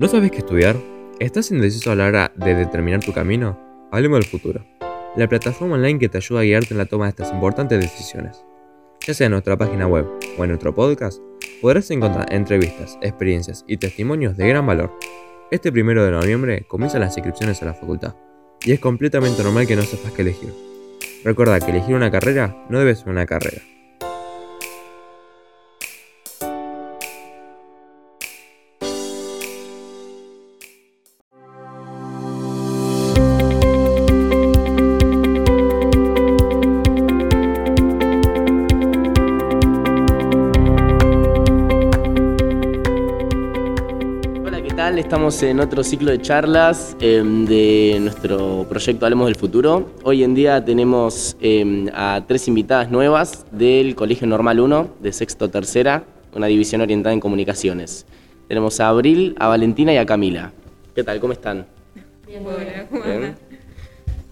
¿No sabes qué estudiar? ¿Estás indeciso a la hora de determinar tu camino? Hablemos del futuro. La plataforma online que te ayuda a guiarte en la toma de estas importantes decisiones. Ya sea en nuestra página web o en nuestro podcast, podrás encontrar entrevistas, experiencias y testimonios de gran valor. Este primero de noviembre comienzan las inscripciones a la facultad, y es completamente normal que no sepas qué elegir. Recuerda que elegir una carrera no debe ser una carrera. Estamos en otro ciclo de charlas em, de nuestro proyecto Hablemos del Futuro. Hoy en día tenemos em, a tres invitadas nuevas del Colegio Normal 1, de sexto tercera, una división orientada en comunicaciones. Tenemos a Abril, a Valentina y a Camila. ¿Qué tal? ¿Cómo están? Bien.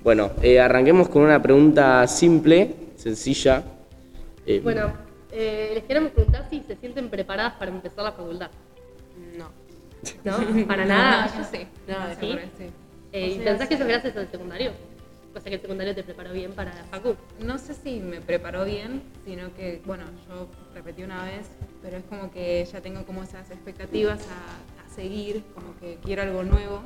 Bueno, eh, arranquemos con una pregunta simple, sencilla. Eh, Bueno, eh, les queremos preguntar si se sienten preparadas para empezar la facultad. No. ¿No? ¿Para nada? yo sí. No, de ¿Sí? sí. Eh, ¿Y pensás que eso es gracias al secundario? O sea que el secundario te preparó bien para la facu. No sé si me preparó bien, sino que, bueno, yo repetí una vez, pero es como que ya tengo como esas expectativas a, a seguir, como que quiero algo nuevo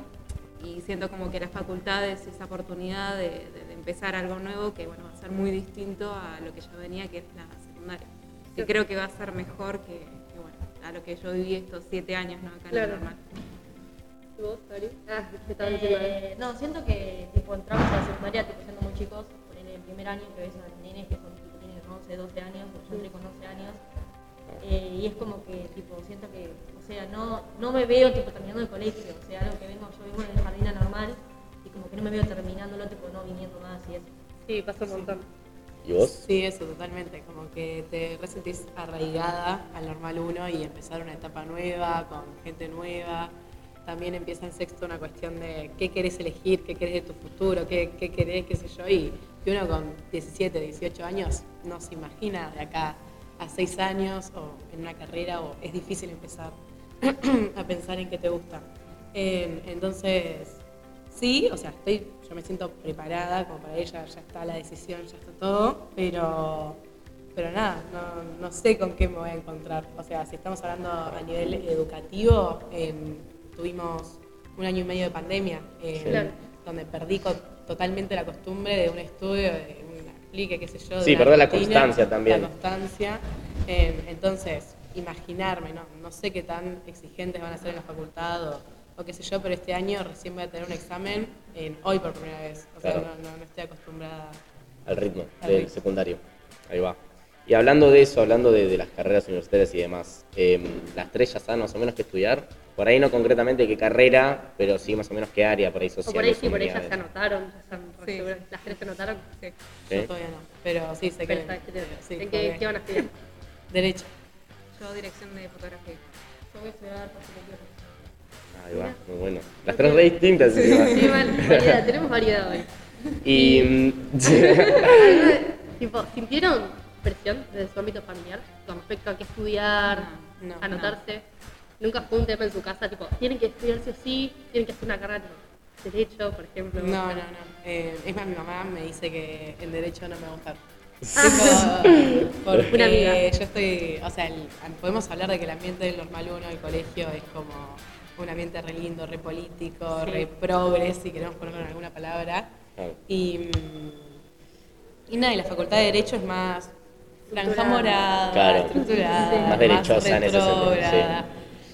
y siento como que la facultad es esa oportunidad de, de- de empezar algo nuevo que, bueno, va a ser muy distinto a lo que ya venía, que es la secundaria. Que creo que va a ser mejor que, a lo que yo viví estos siete años, ¿no? Acá en Claro. la normal. ¿Y vos, Ari? Ah. Eh, no, siento que tipo entramos a la secundaria tipo siendo muy chicos, en el primer año que ves a los nenes que son tipo, tienen 11, 12 años, o yo entré con 11 años, eh, y es como que tipo siento que, o sea, no, no me veo tipo terminando el colegio, o sea, algo que vengo, yo vengo en el jardín normal y como que no me veo terminándolo, tipo no viniendo más y eso. Sí, pasa un montón. ¿Y vos? Sí, eso totalmente, como que te resentís arraigada al normal 1 y empezar una etapa nueva, con gente nueva. También empieza en sexto una cuestión de qué querés elegir, qué querés de tu futuro, qué, qué querés, qué sé yo. Y que uno con 17, 18 años no se imagina de acá a 6 años o en una carrera o es difícil empezar a pensar en qué te gusta. Eh, entonces, Sí, o sea, estoy, yo me siento preparada, como para ella ya está la decisión, ya está todo, pero, pero nada, no, no sé con qué me voy a encontrar. O sea, si estamos hablando a nivel educativo, eh, tuvimos un año y medio de pandemia, eh, Claro. donde perdí totalmente la costumbre de un estudio, de un aplique, qué sé yo. de Sí, perdés la constancia también. La constancia. Eh, entonces, imaginarme, ¿no? no sé qué tan exigentes van a ser en la facultad o, o qué sé yo, pero este año recién voy a tener un examen en, hoy por primera vez. O sea, Claro. no, no, no estoy acostumbrada. al ritmo Al del ritmo. secundario. Ahí va. Y hablando de eso, hablando de, de las carreras universitarias y demás, em, las tres ya saben más o menos qué estudiar. Por ahí no concretamente qué carrera, pero sí más o menos qué área, por ahí O social. por ahí sí, por ahí ya se anotaron, ya están Sí. Las tres se anotaron. Sí. Sí. Yo todavía no, pero sí sé que. Pero sí, ¿En qué, qué van a estudiar? Derecho. Yo dirección de fotografía. Yo voy a estudiar arquitectura. Ahí va, muy bueno. Las tres re distintas. encima. Sí, bueno, variedad, tenemos variedad hoy. Y. mm, ¿Alguna- tipo, ¿Sintieron presión desde su ámbito familiar con respecto a qué estudiar, No, no, anotarse? Nunca fue un tema en su casa, tipo, tienen que estudiar sí o sí, tienen que hacer una carrera tipo, derecho, por ejemplo. No, no, no. Eh, es más, mi mamá me dice que el derecho no me gusta. Ah. Tipo, porque Una amiga. yo estoy, o sea, el- podemos hablar de que el ambiente del normal 1 del colegio es como un ambiente re lindo, re político, Sí. re progres, si queremos ponerlo en alguna palabra. Claro. Y, mm, y nada, y la facultad de Derecho es más franja Estructurada. morada, Claro. estructurada, Más derechosa en ese sentido, retrógrada.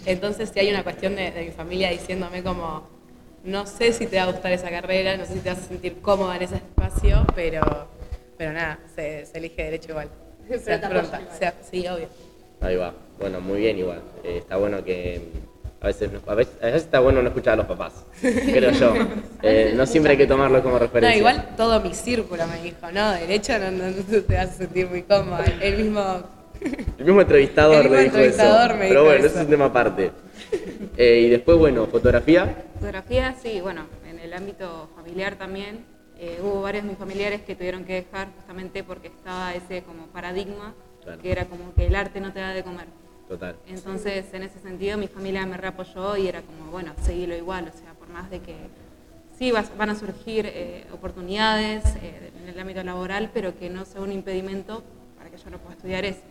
Entonces, si hay una cuestión de, de mi familia diciéndome como, no sé si te va a gustar esa carrera, no sé si te vas a sentir cómoda en ese espacio, pero, pero nada, se, se elige derecho igual. Se afronta. sí, obvio. Ahí va. Bueno, muy bien igual. Eh, está bueno que a veces, no- a veces, a veces está bueno no escuchar a los papás, creo yo. Eh, no siempre hay que tomarlo como No, referencia. igual todo mi círculo me dijo, no, derecho no, no, no te vas a sentir muy cómoda. El mismo El mismo entrevistador El mismo le dijo entrevistador eso. me Pero dijo bueno, eso. ese es un tema aparte. Eh, y después, bueno, fotografía. Fotografía, sí, bueno, en el ámbito familiar también. eh, hubo varios de mis familiares que tuvieron que dejar justamente porque estaba ese como paradigma Claro. que era como que el arte no te da de comer. Total. Entonces, en ese sentido, mi familia me reapoyó y era como, bueno, seguirlo igual, o sea, por más de que sí vas- van a surgir eh, oportunidades eh, en el ámbito laboral, pero que no sea un impedimento para que yo no pueda estudiar eso.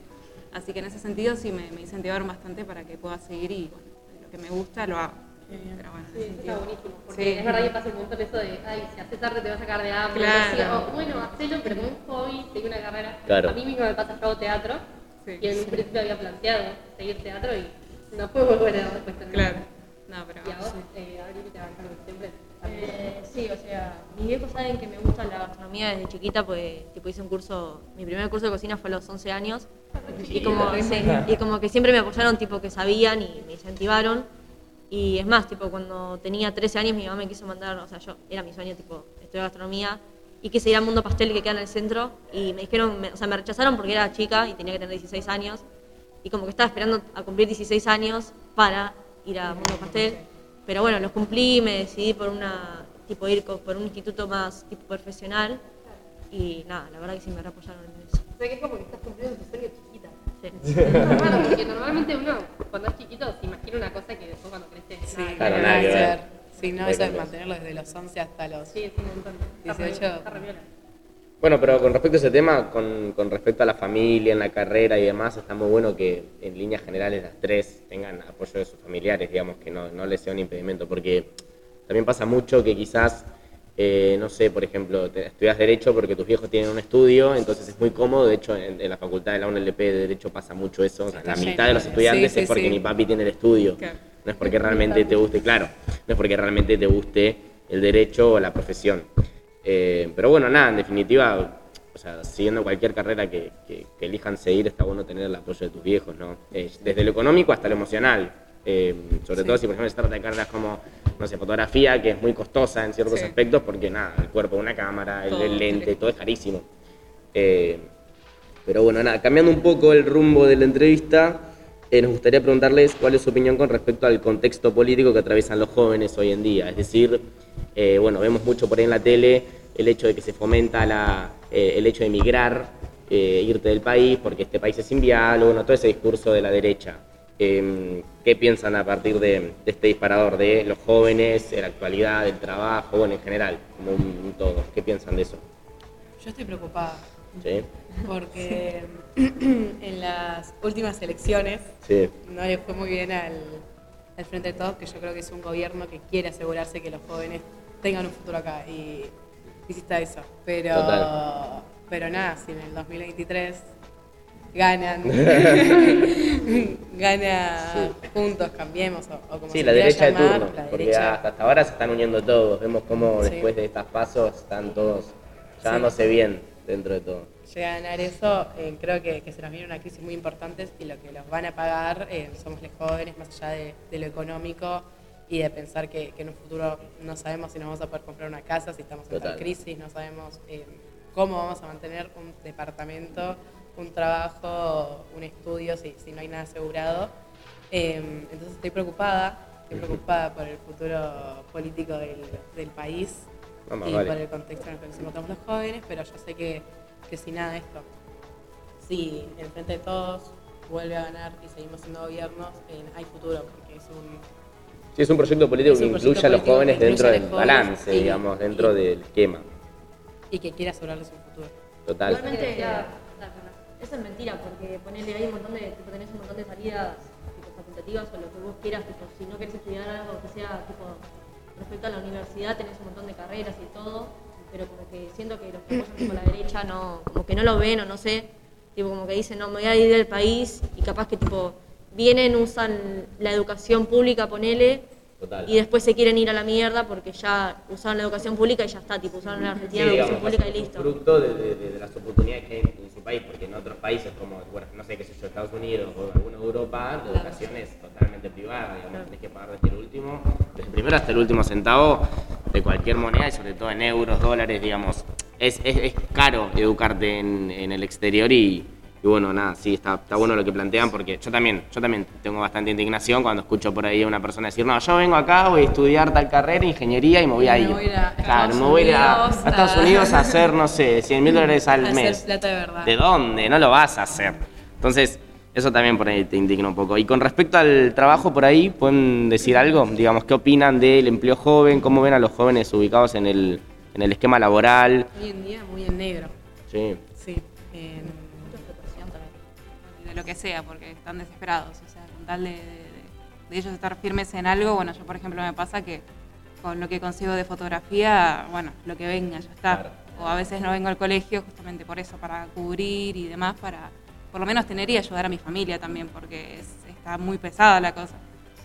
Así que en ese sentido sí me, me incentivaron bastante para que pueda seguir y bueno, lo que me gusta lo hago. Pero bueno, en Sí, eso está buenísimo. Porque Sí. es verdad que pasa un montón eso de, ay, si haces arte te vas a sacar de hambre. Claro. así, o, bueno, hacelo, pero como un hobby, seguir una carrera. Claro. A mí mismo me pasa, yo hago teatro. Sí. Y en un principio había planteado seguir teatro y no fue muy buena la respuesta. ¿no? Claro. No, pero Y a vos, sí. eh, Abril, te bancaron siempre. Eh, sí, o sea, mis viejos saben que me gusta la gastronomía desde chiquita, pues tipo hice un curso, mi primer curso de cocina fue a los 11 años. Y como, y como que siempre me apoyaron, tipo que sabían y me incentivaron. Y es más, tipo cuando tenía 13 años mi mamá me quiso mandar, o sea, yo era mi sueño, tipo, estudiar gastronomía y quise ir al Mundo Pastel que queda en el centro y me dijeron, me- o sea, me rechazaron porque era chica y tenía que tener 16 años y como que estaba esperando a cumplir 16 años para ir a Mundo Pastel. Pero bueno, los cumplí, me decidí por una tipo ir por un instituto más tipo profesional y nada, la verdad que sí me apoyaron en eso. O sea que es como que estás cumpliendo tu sueño chiquita. Sí. Es raro, porque normalmente uno, cuando es chiquito, se imagina una cosa que después cuando crece, Sí, nada que Claro, ver. nada que ver. Sí, no, eso es mantenerlo desde los 11 hasta los... Sí, es un montón. Está re- 18. está re viola. Bueno, pero con respecto a ese tema, con, con respecto a la familia, en la carrera y demás, está muy bueno que en líneas generales las tres tengan apoyo de sus familiares, digamos, que no, no les sea un impedimento, porque también pasa mucho que quizás, eh, no sé, por ejemplo, te- estudias Derecho porque tus viejos tienen un estudio, entonces es muy cómodo, de hecho en, en la facultad de la UNLP de Derecho pasa mucho eso, o sea, la mitad de los estudiantes sí, es porque sí. mi papi tiene el estudio, Claro. No es porque realmente te guste, claro, no es porque realmente te guste el derecho o la profesión. Eh, pero bueno, nada, en definitiva, o sea, siguiendo cualquier carrera que, que- que elijan seguir, está bueno tener el apoyo de tus viejos, ¿no? Eh, desde lo económico hasta lo emocional. Eh, sobre Sí. todo si, por ejemplo, se trata de carreras como, no sé, fotografía, que es muy costosa en ciertos Sí. aspectos, porque nada, el cuerpo de una cámara, el, Todo, el lente, sí. todo es carísimo. Pero bueno, nada, cambiando un poco el rumbo de la entrevista, eh, nos gustaría preguntarles cuál es su opinión con respecto al contexto político que atraviesan los jóvenes hoy en día. Es decir, eh, bueno, vemos mucho por ahí en la tele el hecho de que se fomenta la, eh, el hecho de emigrar, eh, irte del país porque este país es inviable, bueno, todo ese discurso de la derecha. Eh, ¿Qué piensan a partir de, de este disparador de los jóvenes, de la actualidad, del trabajo, bueno, en general, como un, un todo? ¿Qué piensan de eso? Yo estoy preocupada ¿Sí? Porque en las últimas elecciones Sí. no le fue muy bien al, al Frente de Todos, que yo creo que es un gobierno que quiere asegurarse que los jóvenes tengan un futuro acá y hiciste eso. Pero, Total. pero nada, si en el 2023 ganan, gana juntos, cambiemos o, o como Sí, se la derecha de llamar, turno, la porque derecha. hasta, hasta ahora se están uniendo todos. Vemos cómo Sí. después de estas pasos están todos Sí. llevándose bien dentro de todo. llega a ganar eso, eh, creo que, que se nos viene una crisis muy importante y lo que los van a pagar eh, somos los jóvenes, más allá de, de lo económico y de pensar que, que en un futuro no sabemos si nos vamos a poder comprar una casa, si estamos en tal crisis, no sabemos eh, cómo vamos a mantener un departamento, un trabajo, un estudio, si, si no hay nada asegurado. Entonces estoy preocupada, estoy preocupada por el futuro político del, del país Más y vale. por el contexto en el que nos encontramos los jóvenes, pero yo sé que, que si nada de esto, si el Frente de Todos vuelve a ganar y seguimos siendo gobiernos, eh, hay futuro, porque es un... Sí, es un proyecto político que incluye a los jóvenes dentro del jóvenes balance, y- digamos, dentro y- del esquema. y que quiere asegurarles un futuro. Total. Igualmente, Ya. eso es mentira, porque ponele ahí un montón de, tipo, tenés un montón de salidas tipo, facultativas o lo que vos quieras, tipo, si no querés estudiar algo que sea tipo respecto a la universidad, tenés un montón de carreras y todo, pero como que siento que los que apoyan tipo, la derecha no, como que no lo ven o no sé, tipo como que dicen, no, me voy a ir del país y capaz que tipo vienen, usan la educación pública, ponele, Total. y después se quieren ir a la mierda porque ya usaron la educación pública y ya está, tipo usaron la Argentina Sí, la educación digamos, pública y listo. fruto de, de- las oportunidades que hay país, porque en otros países como, bueno, no sé qué sé yo, Estados Unidos o alguna Europa, la educación es totalmente privada, digamos, tenés que pagar desde el último, desde el primero hasta el último centavo de cualquier moneda y sobre todo en euros, dólares, digamos. Es, es, es caro educarte en, en el exterior y, y bueno, nada, sí, está, está bueno lo que plantean porque yo también, yo también tengo bastante indignación cuando escucho por ahí a una persona decir, no, yo vengo acá, voy a estudiar tal carrera, ingeniería y me voy a me ir. voy a claro, me voy a ir a, Estados Unidos a hacer, no sé, 100 mil dólares al mes. plata de verdad. ¿De dónde? No lo vas a hacer. Entonces, Eso también por ahí te indigna un poco. Y con respecto al trabajo por ahí, ¿pueden decir algo? Digamos, ¿qué opinan del empleo joven? ¿Cómo ven a los jóvenes ubicados en el, en el esquema laboral? Hoy en día muy en negro. Sí. Sí. en- lo que sea, porque están desesperados. O sea, con tal de, de- de ellos estar firmes en algo, bueno, yo por ejemplo me pasa que con lo que consigo de fotografía, bueno, lo que venga ya está. Claro. O a veces no vengo al colegio justamente por eso, para cubrir y demás, para por lo menos tener y ayudar a mi familia también, porque es- está muy pesada la cosa.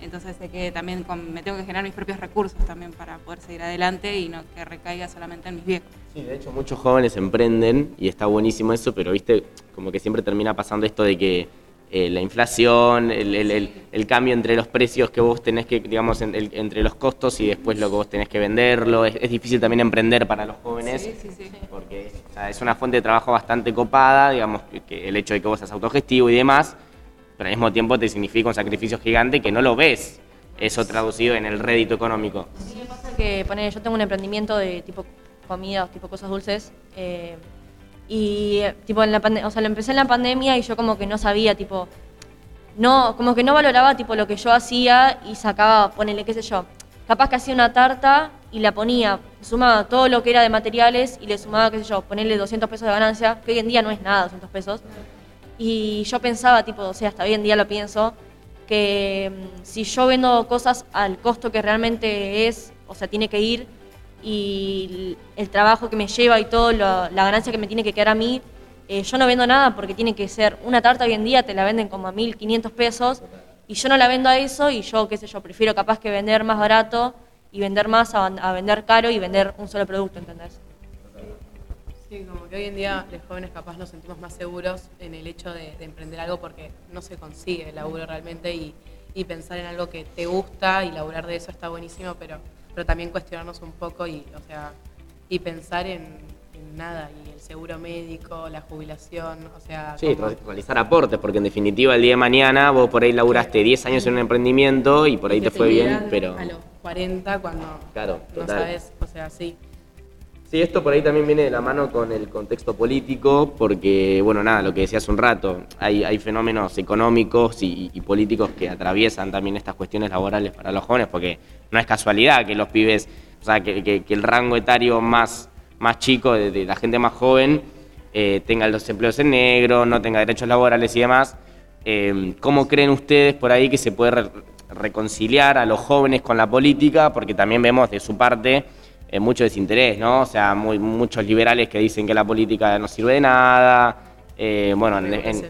Entonces sé que también con- me tengo que generar mis propios recursos también para poder seguir adelante y no que recaiga solamente en mis viejos. Sí, de hecho muchos jóvenes emprenden y está buenísimo eso, pero viste, como que siempre termina pasando esto de que eh, la inflación, el, el- el- el cambio entre los precios que vos tenés que, digamos, en- entre los costos y después lo que vos tenés que venderlo, es, es difícil también emprender para los jóvenes. Sí, sí, sí. porque es, o sea, es una fuente de trabajo bastante copada, digamos, que el hecho de que vos seas autogestivo y demás, pero al mismo tiempo te significa un sacrificio gigante que no lo ves, eso traducido en el rédito económico. Mí me pasa que, poner, yo tengo un emprendimiento de tipo comida, tipo cosas dulces. eh, y tipo en la o sea, lo empecé en la pandemia y yo como que no sabía, tipo, no, como que no valoraba tipo lo que yo hacía y sacaba, ponele, qué sé yo, capaz que hacía una tarta y la ponía, sumaba todo lo que era de materiales y le sumaba, qué sé yo, ponerle 200 pesos de ganancia, que hoy en día no es nada, 200 pesos. Y yo pensaba, tipo, o sea, hasta hoy en día lo pienso, que mm, si yo vendo cosas al costo que realmente es, o sea, tiene que ir, y el trabajo que me lleva y todo, lo- la ganancia que me tiene que quedar a mí, eh, yo no vendo nada porque tiene que ser una tarta hoy en día, te la venden como a 1.500 pesos, y yo no la vendo a eso, y yo, qué sé yo, prefiero capaz que vender más barato y vender más a, a vender caro y vender un solo producto, ¿entendés? Sí, como que hoy en día los jóvenes capaz nos sentimos más seguros en el hecho de, de emprender algo porque no se consigue el laburo realmente y, y pensar en algo que te gusta y laburar de eso está buenísimo, pero, pero también cuestionarnos un poco y, o sea, y pensar en, en nada, y el seguro médico, la jubilación, o sea... Sí, como- realizar aportes, porque en definitiva el día de mañana vos por ahí laburaste 10 años en un emprendimiento y por ahí te fue bien, pero... A los 40 cuando Claro, no total. sabes, o sea, sí. Sí, esto por ahí también viene de la mano con el contexto político, porque, bueno, nada, lo que decía hace un rato, hay, fenómenos económicos y, y políticos que atraviesan también estas cuestiones laborales para los jóvenes, porque no es casualidad que los pibes, o sea, que, que- que el rango etario más, más chico de, la gente más joven eh, tenga los empleos en negro, no tenga derechos laborales y demás. Eh, ¿Cómo creen ustedes por ahí que se puede re- reconciliar a los jóvenes con la política? Porque también vemos de su parte eh, mucho desinterés, ¿no? O sea, muy, muchos liberales que dicen que la política no sirve de nada. eh, bueno, en- en-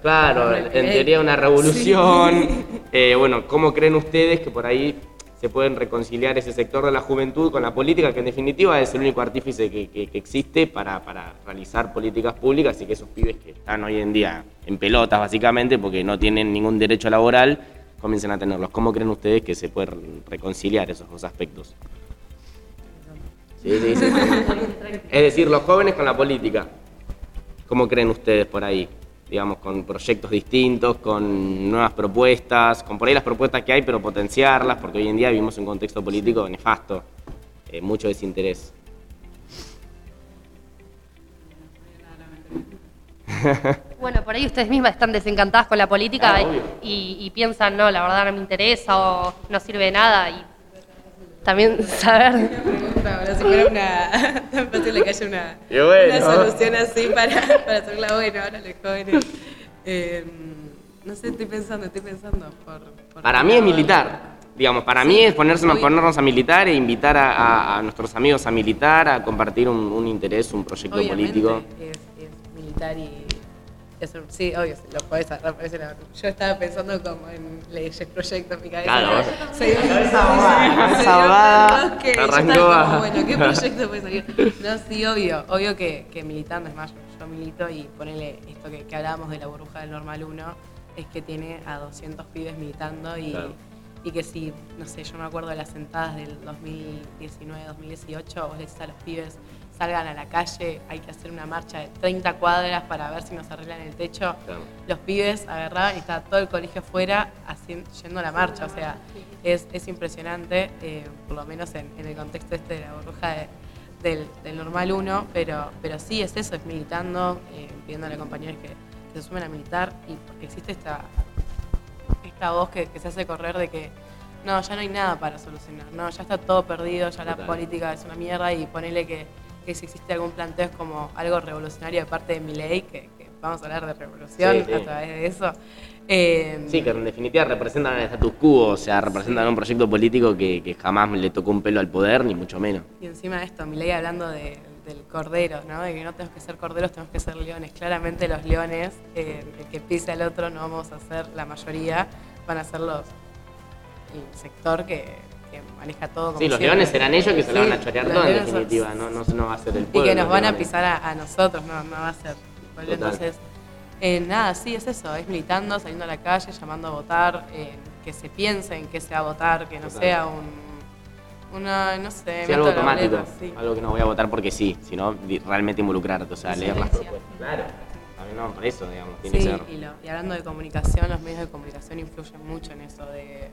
claro, en, en teoría una revolución. Eh, bueno, ¿cómo creen ustedes que por ahí se pueden reconciliar ese sector de la juventud con la política, que en definitiva es el único artífice que, que- que existe para, para realizar políticas públicas y que esos pibes que están hoy en día en pelotas básicamente porque no tienen ningún derecho laboral, comiencen a tenerlos? ¿Cómo creen ustedes que se pueden reconciliar esos dos aspectos? Sí, sí, sí. Es decir, los jóvenes con la política. ¿Cómo creen ustedes por ahí? Digamos, con proyectos distintos, con nuevas propuestas, con por ahí las propuestas que hay, pero potenciarlas, porque hoy en día vivimos un contexto político nefasto, eh, mucho desinterés. Bueno, por ahí ustedes mismas están desencantadas con la política Ah, y piensan, no, la verdad no me interesa o no sirve de nada. Y también saber. Ahora si fuera una tan fácil de que haya una, bueno. una solución así para, para hacerla buena ahora los jóvenes. Eh, no sé, estoy pensando, estoy pensando. Por, por Para mí es militar. Digamos, para mí es ponerse, muy- ponernos a militar e invitar a, a- a nuestros amigos a militar, a compartir un, un interés, un proyecto Obviamente político. Es, es militar y. sí, obvio, lo podés agarrar por ese lado. Yo estaba pensando como en leyes, proyectos mi cabeza. Claro. Soy una Cabeza que yo arrancó como, bueno, ¿qué proyecto puede salir? No, sí, obvio. Obvio que, que militando, es más, yo, yo milito y ponele esto que, que hablábamos de la burbuja del Normal 1, es que tiene a 200 pibes militando y, Claro. Y que si, no sé, yo me acuerdo de las sentadas del 2019, 2018, vos le decís a los pibes, salgan a la calle, hay que hacer una marcha de 30 cuadras para ver si nos arreglan el techo. Claro. Los pibes agarraban y estaba todo el colegio afuera haciendo, yendo a la marcha. O sea, es, es impresionante, eh, por lo menos en, en el contexto este de la burbuja de- del, del normal 1, pero, pero sí es eso, es militando, eh, pidiéndole a compañeros que, se sumen a militar y porque existe esta, esta voz que, que se hace correr de que no, ya no hay nada para solucionar, no, ya está todo perdido, ya la Total. política es una mierda y ponele que, que si existe algún planteo es como algo revolucionario de parte de mi ley, que, que vamos a hablar de revolución Sí, sí. a través de eso. Eh, Sí, que en definitiva representan el status quo, o sea, representan un proyecto político que, que jamás le tocó un pelo al poder, ni mucho menos. Y encima de esto, mi ley hablando de- del cordero, ¿no? De que no tenemos que ser corderos, tenemos que ser leones. Claramente los leones, eh, el que pisa al otro no vamos a ser la mayoría, van a ser los el sector que, que maneja todo. como Sí, los siempre. leones serán ellos que se Sí, van a chorear todo, en son- definitiva, no, no, no va a ser el Y pueblo. que nos van a pisar a, a nosotros, no, no va a ser. Total. Entonces, eh, nada, sí, es eso, es militando, saliendo a la calle, llamando a votar, eh, que se piense en qué se va a votar, que no Total. sea un, una, no sé, Sí, algo automático, boleta, sí. algo que no voy a votar porque sí, sino realmente involucrarte, o sea, leer las propuestas. Claro, no, por eso, digamos, tiene Sí, que ser. y, lo- y hablando de comunicación, los medios de comunicación influyen mucho en eso de,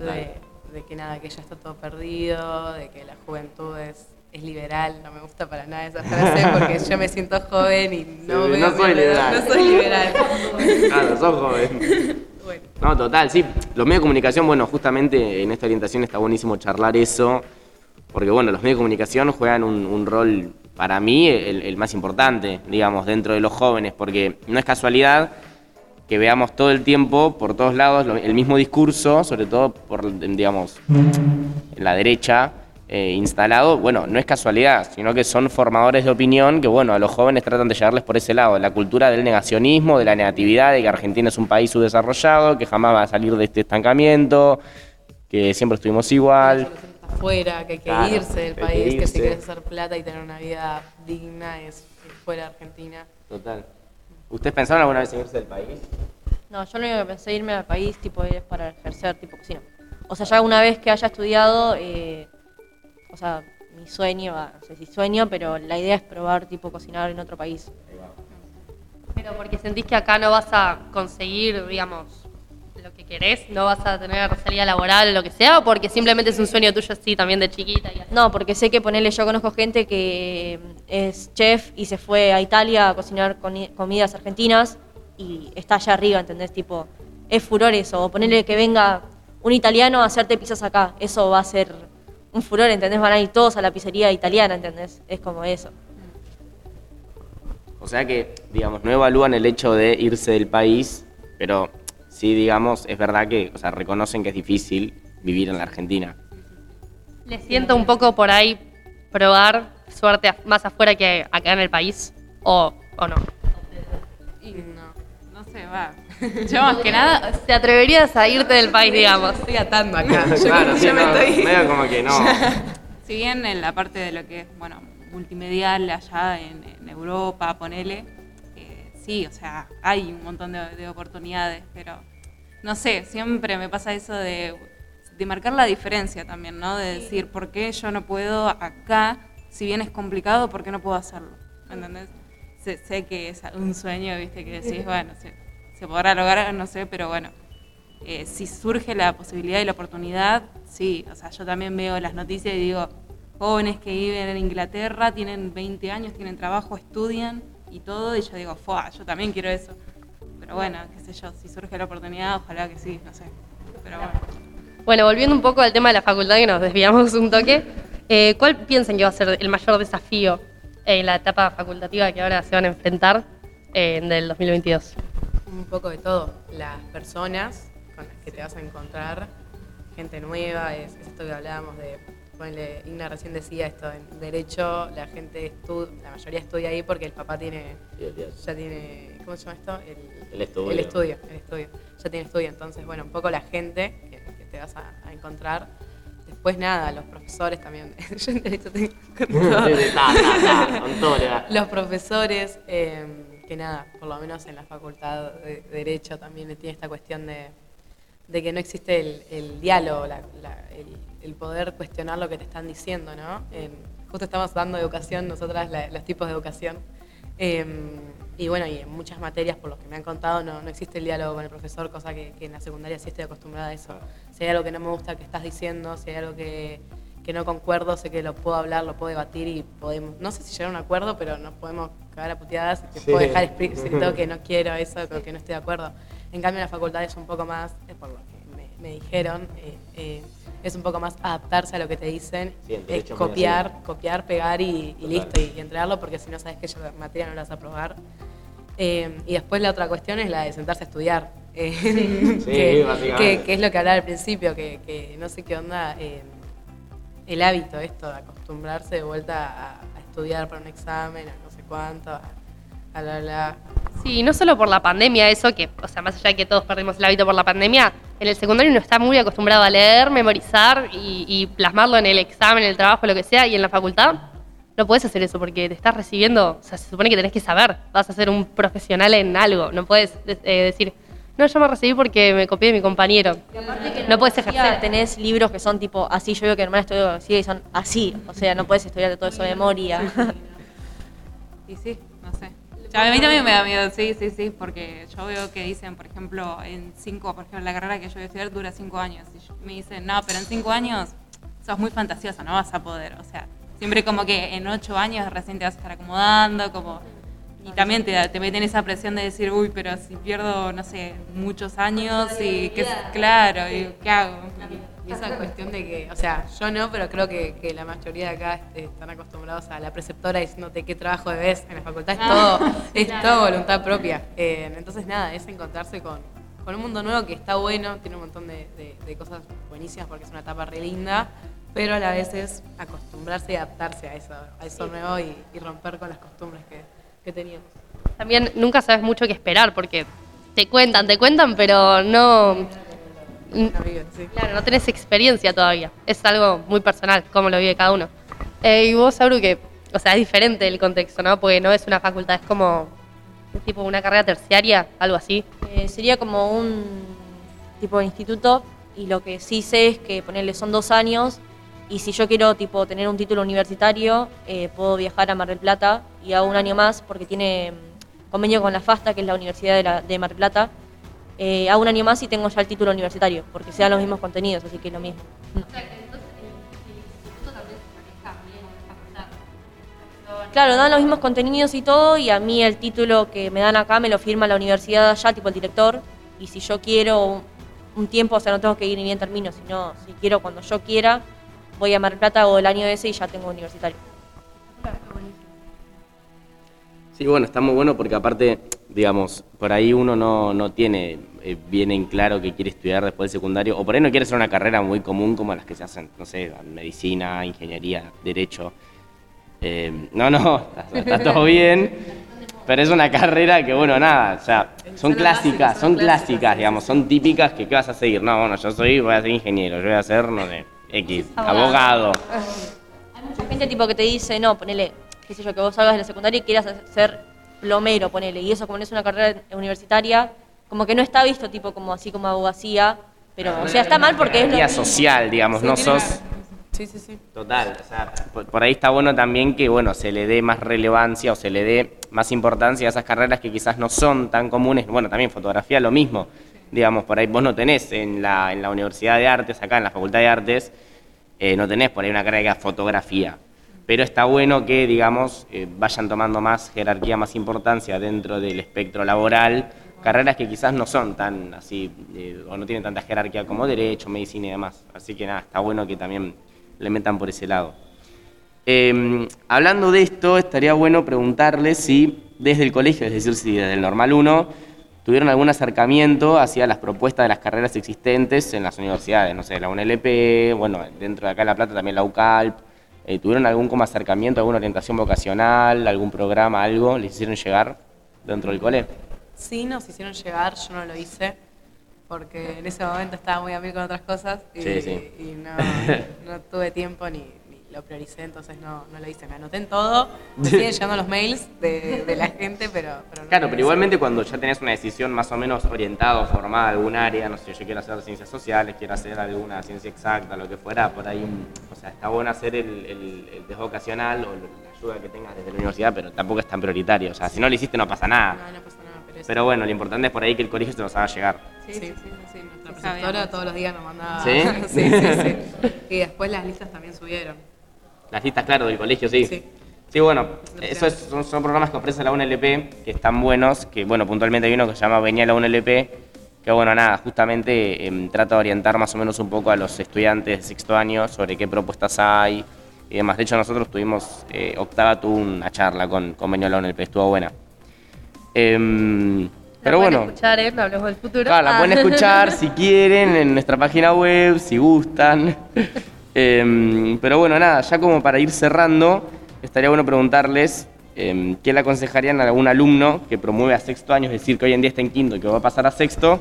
de, de que nada, que ya está todo perdido, de que la juventud es, es liberal. No me gusta para nada esa frase porque yo me siento joven y no, Sí, no soy liberal. No soy liberal. Claro, sos joven. bueno, No, total, sí. Los medios de comunicación, bueno, justamente en esta orientación está buenísimo charlar eso, porque bueno, los medios de comunicación juegan un, un rol, para mí, el, más importante, digamos, dentro de los jóvenes, porque no es casualidad que veamos todo el tiempo, por todos lados, el mismo discurso, sobre todo por, digamos, en la derecha, eh, instalado, bueno, no es casualidad, sino que son formadores de opinión que, bueno, a los jóvenes tratan de llevarles por ese lado, la cultura del negacionismo, de la negatividad, de que Argentina es un país subdesarrollado, que jamás va a salir de este estancamiento, que siempre estuvimos igual. Afuera, que hay que Claro, irse del que hay que país, que si quieres hacer plata y tener una vida digna es es fuera de Argentina. Total. ¿Ustedes pensaron alguna vez en irse del país? No, yo lo único que pensé irme al país tipo es para ejercer tipo cocina. O sea, ya una vez que haya estudiado, eh, o sea, mi sueño, va, no sé si sueño, pero la idea es probar tipo cocinar en otro país. Pero porque sentís que acá no vas a conseguir, digamos, lo que querés, no vas a tener salida laboral o lo que sea, o porque simplemente es un sueño tuyo así también de chiquita. Y así. No, porque sé que ponerle, yo conozco gente que es chef y se fue a Italia a cocinar comidas argentinas y está allá arriba, ¿entendés? Tipo, es furor eso. O ponerle que venga un italiano a hacerte pizzas acá, eso va a ser un furor, ¿entendés? Van a ir todos a la pizzería italiana, ¿entendés? Es como eso. O sea que, digamos, no evalúan el hecho de irse del país, pero sí, digamos, es verdad que, o sea, reconocen que es difícil vivir en la Argentina. Le siento un poco por ahí probar suerte más afuera que acá en el país, o, o no. Y no, no sé, va. Yo más que nada ¿Te atreverías a irte del país, digamos? Estoy atando acá. Yo, claro, yo sí, me no, estoy... medio como que no. Si bien en la parte de lo que es, bueno, multimedial allá en, en Europa, ponele, eh, sí, o sea, hay un montón de, de oportunidades, pero no sé, siempre me pasa eso de, de marcar la diferencia también, ¿no? De decir, ¿por qué yo no puedo acá, si bien es complicado, por qué no puedo hacerlo? ¿Me entendés? Sé, sé que es un sueño, viste, que decís, bueno, se, se podrá lograr, no sé, pero bueno, eh, si surge la posibilidad y la oportunidad, sí, o sea, yo también veo las noticias y digo, jóvenes que viven en Inglaterra, tienen 20 años, tienen trabajo, estudian y todo, y yo digo, ¡fua! Yo también quiero eso. Pero bueno, qué sé yo, si surge la oportunidad, ojalá que sí, no sé. Pero bueno. Bueno, volviendo un poco al tema de la facultad, que nos desviamos un toque, eh, ¿cuál piensan que va a ser el mayor desafío en la etapa facultativa que ahora se van a enfrentar eh, en el 2022? Un poco de todo. Las personas con las que te vas a encontrar, gente nueva, es, es esto que hablábamos de, ponele, Igna recién decía esto, en Derecho la gente, estu- la mayoría estudia ahí porque el papá tiene, ya tiene, ¿cómo se llama esto? El, El estudio. El estudio, el estudio. Ya tiene estudio, entonces, bueno, un poco la gente que, que te vas a, a encontrar. Después nada, los profesores también. Yo da. Los profesores, eh, que nada, por lo menos en la facultad de Derecho también tiene esta cuestión de, de que no existe el, el diálogo, la- la- el, el poder cuestionar lo que te están diciendo, ¿no? En- justo estamos dando educación, nosotras, la- los tipos de educación. Eh, y bueno, y en muchas materias, por lo que me han contado, no, no existe el diálogo con el profesor, cosa que, que en la secundaria sí estoy acostumbrada a eso. Si hay algo que no me gusta que estás diciendo, si hay algo que, que no concuerdo, sé que lo puedo hablar, lo puedo debatir y podemos, no sé si llegar a un acuerdo, pero nos podemos cagar a puteadas y te Sí. puedo dejar explícito que no quiero eso, con que no estoy de acuerdo. En cambio, en la facultad es un poco más, eh, por lo que me, me dijeron, eh, eh, es un poco más adaptarse a lo que te dicen, Sí, es es copiar, copiar, pegar y, y listo, y, y entregarlo porque si no sabes que esa materia no la vas a aprobar. Eh, y después la otra cuestión es la de sentarse a estudiar. eh, Sí, que, básicamente. que- que es lo que hablaba al principio, que, que no sé qué onda eh, el hábito esto de acostumbrarse de vuelta a, a estudiar para un examen, a no sé cuánto, a, a la la. Sí, no solo por la pandemia, eso que, o sea, más allá de que todos perdimos el hábito por la pandemia, en el secundario uno está muy acostumbrado a leer, memorizar y, y plasmarlo en el examen, en el trabajo, lo que sea, y en la facultad no puedes hacer eso porque te estás recibiendo, o sea, se supone que tenés que saber, vas a ser un profesional en algo, no puedes eh, decir, no, yo me recibí porque me copié de mi compañero. No puedes ejercer. Tenés libros que son tipo así, yo veo que hermana estudio así y son así. O sea, no puedes estudiar todo eso de memoria. Y sí, no sé. Ya, a mí también me da miedo, sí, sí, sí, porque yo veo que dicen, por ejemplo, en cinco, por ejemplo, la carrera que yo voy a estudiar dura cinco años. Y me dicen, no, pero en cinco años sos muy fantasiosa, no vas a poder. O sea, siempre como que en ocho años recién te vas a estar acomodando, como... Y también te, te meten esa presión de decir, uy, pero si pierdo, no sé, muchos años y qué, claro, y qué hago. Y esa cuestión de que, o sea, yo no, pero creo que, que la mayoría de acá este, están acostumbrados a la preceptora diciéndote qué trabajo debes. En la facultad es todo, es todo voluntad propia. Eh, entonces, nada, es encontrarse con, con un mundo nuevo que está bueno, tiene un montón de, de- de cosas buenísimas porque es una etapa re linda, pero a la vez es acostumbrarse y adaptarse a eso, a eso nuevo y, y romper con las costumbres que, que teníamos. También nunca sabes mucho qué esperar porque te cuentan, te cuentan, pero no... Claro, no tenés experiencia todavía. Es algo muy personal, como lo vive cada uno. Eh, y vos, Sauru, que, o sea, es diferente el contexto, ¿no? Porque no es una facultad, es como es tipo una carrera terciaria, algo así. Eh, sería como un tipo de instituto y lo que sí sé es que ponerle son dos años y si yo quiero tipo tener un título universitario eh, puedo viajar a Mar del Plata y hago un año más porque tiene mm, convenio con la FASTA que es la Universidad de, la- de Mar del Plata. Eh, hago un año más y tengo ya el título universitario porque se dan los mismos contenidos así que es lo mismo. Claro, dan los mismos contenidos y todo, y a mí el título que me dan acá me lo firma la universidad allá, tipo el director, y si yo quiero un, un tiempo, o sea, no tengo que ir ni bien termino, sino si quiero cuando yo quiera, voy a Mar Plata o el año ese y ya tengo universitario. Sí, bueno, está muy bueno porque aparte, digamos, por ahí uno no, no tiene eh, bien en claro que quiere estudiar después del secundario, o por ahí no quiere hacer una carrera muy común como las que se hacen, no sé, medicina, ingeniería, derecho. Eh, no, no, está, está todo bien, pero es una carrera que, bueno, nada, o sea, son clásicas, son clásicas, digamos, son típicas que ¿qué vas a seguir? No, bueno, yo soy, voy a ser ingeniero, yo voy a ser, no sé, X, abogado. Hay mucha gente tipo que te dice, no, ponele, qué sé yo, que vos salgas de la secundaria y quieras ser plomero, ponele, y eso como no es una carrera universitaria, como que no está visto tipo como así como abogacía, pero, o sea, está mal porque es lo mismo. social, digamos, Sí, no sos... Sí, sí, sí. Total, o sea, por, por ahí está bueno también que, bueno, se le dé más relevancia o se le dé más importancia a esas carreras que quizás no son tan comunes. Bueno, también fotografía lo mismo. Digamos, por ahí vos no tenés en la, en la Universidad de Artes, acá en la Facultad de Artes, eh, no tenés por ahí una carrera diga fotografía. Pero está bueno que, digamos, eh, vayan tomando más jerarquía, más importancia dentro del espectro laboral, carreras que quizás no son tan así, eh, o no tienen tanta jerarquía como derecho, medicina y demás. Así que nada, está bueno que también le metan por ese lado. Eh, hablando de esto, estaría bueno preguntarles si desde el colegio, es decir, si desde el Normal 1, tuvieron algún acercamiento hacia las propuestas de las carreras existentes en las universidades, no sé, la UNLP, bueno, dentro de acá en La Plata también la UCALP, eh, ¿tuvieron algún como acercamiento, alguna orientación vocacional, algún programa, algo, les hicieron llegar dentro del cole? Sí, nos hicieron llegar, yo no lo hice, porque en ese momento estaba muy a mí con otras cosas y, Sí, sí. y no, no tuve tiempo ni, ni lo prioricé, entonces no, no lo hice. Me anoté en todo, me siguen llegando los mails de, de la gente, pero, pero no Claro, pero igualmente cuando ya tenés una decisión más o menos orientada o formada a algún área, no sé, yo quiero hacer ciencias sociales, quiero hacer alguna ciencia exacta, lo que fuera, por ahí, mm, o sea, está bueno hacer el, el, el test vocacional o la ayuda que tengas desde la universidad, pero tampoco es tan prioritario, o sea, si no lo hiciste no pasa nada. No, no pasa nada, pero, bueno, lo importante es por ahí que el colegio se los haga llegar. Sí, sí, sí, sí, sí, Nuestra Sí, preceptora todos los días nos mandaba. ¿Sí? sí, sí, sí. Y después las listas también subieron. Las listas, claro, del colegio, sí. Sí. Sí, bueno, esos son, son programas que ofrece la UNLP, que están buenos, que bueno, puntualmente hay uno que se llama Venía la UNLP, que bueno, nada, justamente em, trata de orientar más o menos un poco a los estudiantes de sexto año sobre qué propuestas hay y demás. De hecho, nosotros tuvimos, eh, Octava tuvo una charla con, con Venía la UNLP, estuvo buena. Em, pero La pueden bueno, escuchar, ¿eh? No hablemos del futuro. Claro, la Ah. pueden escuchar si quieren en nuestra página web, si gustan. Em, pero bueno, nada, ya como para ir cerrando, estaría bueno preguntarles em, qué le aconsejarían a algún alumno que promueve a sexto año, es decir, que hoy en día está en quinto y que va a pasar a sexto,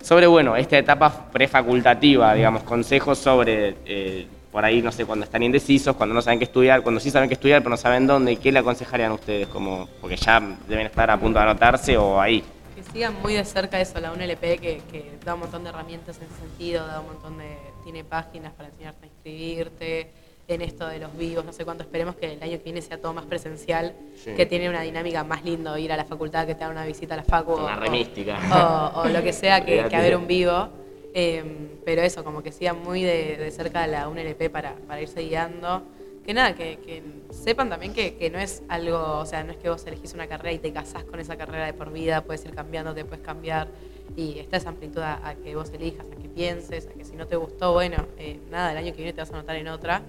sobre, bueno, esta etapa prefacultativa, digamos, consejos sobre, eh, por ahí, no sé, cuando están indecisos, cuando no saben qué estudiar, cuando sí saben qué estudiar, pero no saben dónde, ¿qué le aconsejarían a ustedes? Como, porque ya deben estar a punto de anotarse o ahí. Que sigan muy de cerca eso, la UNLP, que, que da un montón de herramientas en ese sentido, da un montón de. Tiene páginas para enseñarte a inscribirte, en esto de los vivos, no sé cuánto. Esperemos que el año que viene sea todo más presencial, Sí. que tiene una dinámica más lindo ir a la facultad, que te hagan una visita a la facu. Una o- remística. O, o lo que sea, que, que haber un vivo. Eh, pero eso, como que sigan muy de, de cerca de la UNLP para, para irse guiando. Que nada, que, que sepan también que, que no es algo, o sea, no es que vos elegís una carrera y te casás con esa carrera de por vida, puedes ir cambiando, te puedes cambiar. Y está esa amplitud a, a que vos elijas, a que pienses, a que si no te gustó, bueno, eh, nada, el año que viene te vas a anotar en otra.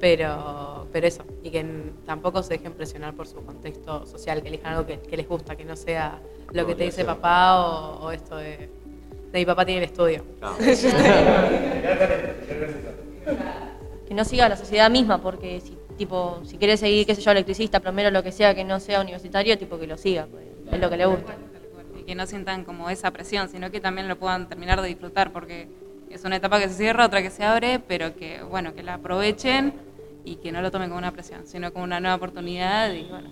Pero, pero eso, y que tampoco se dejen presionar por su contexto social, que elijan algo que, que les gusta, que no sea lo que te dice papá o, o esto de, de mi papá tiene el estudio. que no siga la sociedad misma, porque si, tipo, si quieres seguir, qué sé yo, electricista, plomero, lo que sea, que no sea universitario, tipo que lo siga, pues, es lo que le gusta. Que no sientan como esa presión, sino que también lo puedan terminar de disfrutar, porque es una etapa que se cierra, otra que se abre, pero que bueno, que la aprovechen y que no lo tomen como una presión, sino como una nueva oportunidad y bueno.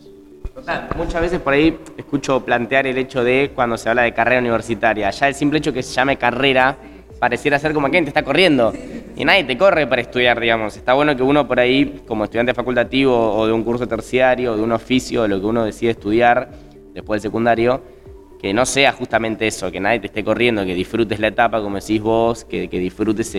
Muchas veces por ahí escucho plantear el hecho de cuando se habla de carrera universitaria. Ya el simple hecho que se llame carrera pareciera ser como que te está corriendo. Y nadie te corre para estudiar, digamos. Está bueno que uno por ahí, como estudiante facultativo o de un curso terciario o de un oficio, o lo que uno decide estudiar después del secundario, que no sea justamente eso, que nadie te esté corriendo, que disfrutes la etapa, como decís vos, que, que disfrutes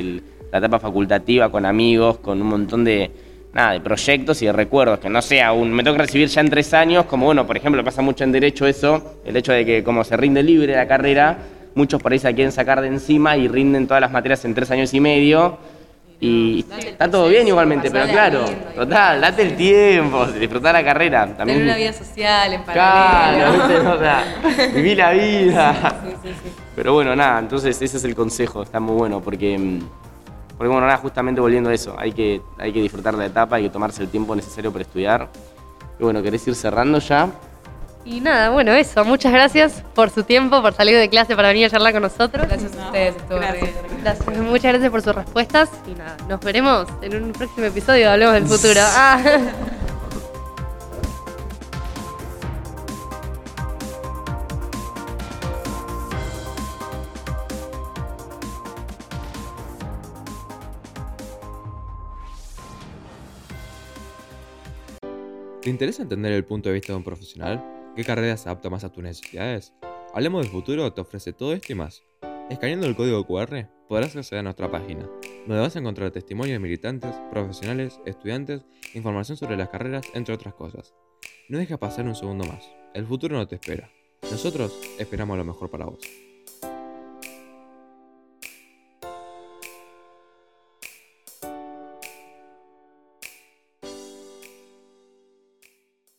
la etapa facultativa con amigos, con un montón de, nada, de proyectos y de recuerdos, que no sea un, me tengo que recibir ya en tres años, como bueno, por ejemplo, pasa mucho en derecho eso, el hecho de que como se rinde libre la carrera, muchos por ahí se quieren sacar de encima y rinden todas las materias en tres años y medio. Y está todo bien igualmente, pero claro, total, date el tiempo, disfrutar la carrera. Tener También, una vida social en Claro, paralelo. ¿viste? O sea, viví la vida. Pero bueno, nada, entonces ese es el consejo, está muy bueno, porque, mm, porque bueno, nada, justamente volviendo a eso, hay que, hay que disfrutar la etapa, hay que tomarse el tiempo necesario para estudiar. Y bueno, ¿querés ir cerrando ya? Y nada, bueno, eso. Muchas gracias por su tiempo, por salir de clase para venir a charlar con nosotros. Gracias a ustedes, re Gracias. Gracias, muchas gracias por sus respuestas. Y nada, nos veremos en un próximo episodio de Hablemos del Futuro. Ah. ¿Te interesa entender el punto de vista de un profesional? ¿Qué carrera se adapta más a tus necesidades? Hablemos del futuro te ofrece todo esto y más. Escaneando el código QR podrás acceder a nuestra página, donde vas a encontrar testimonios de militantes, profesionales, estudiantes, información sobre las carreras, entre otras cosas. No dejes pasar un segundo más. El futuro no te espera. Nosotros esperamos lo mejor para vos.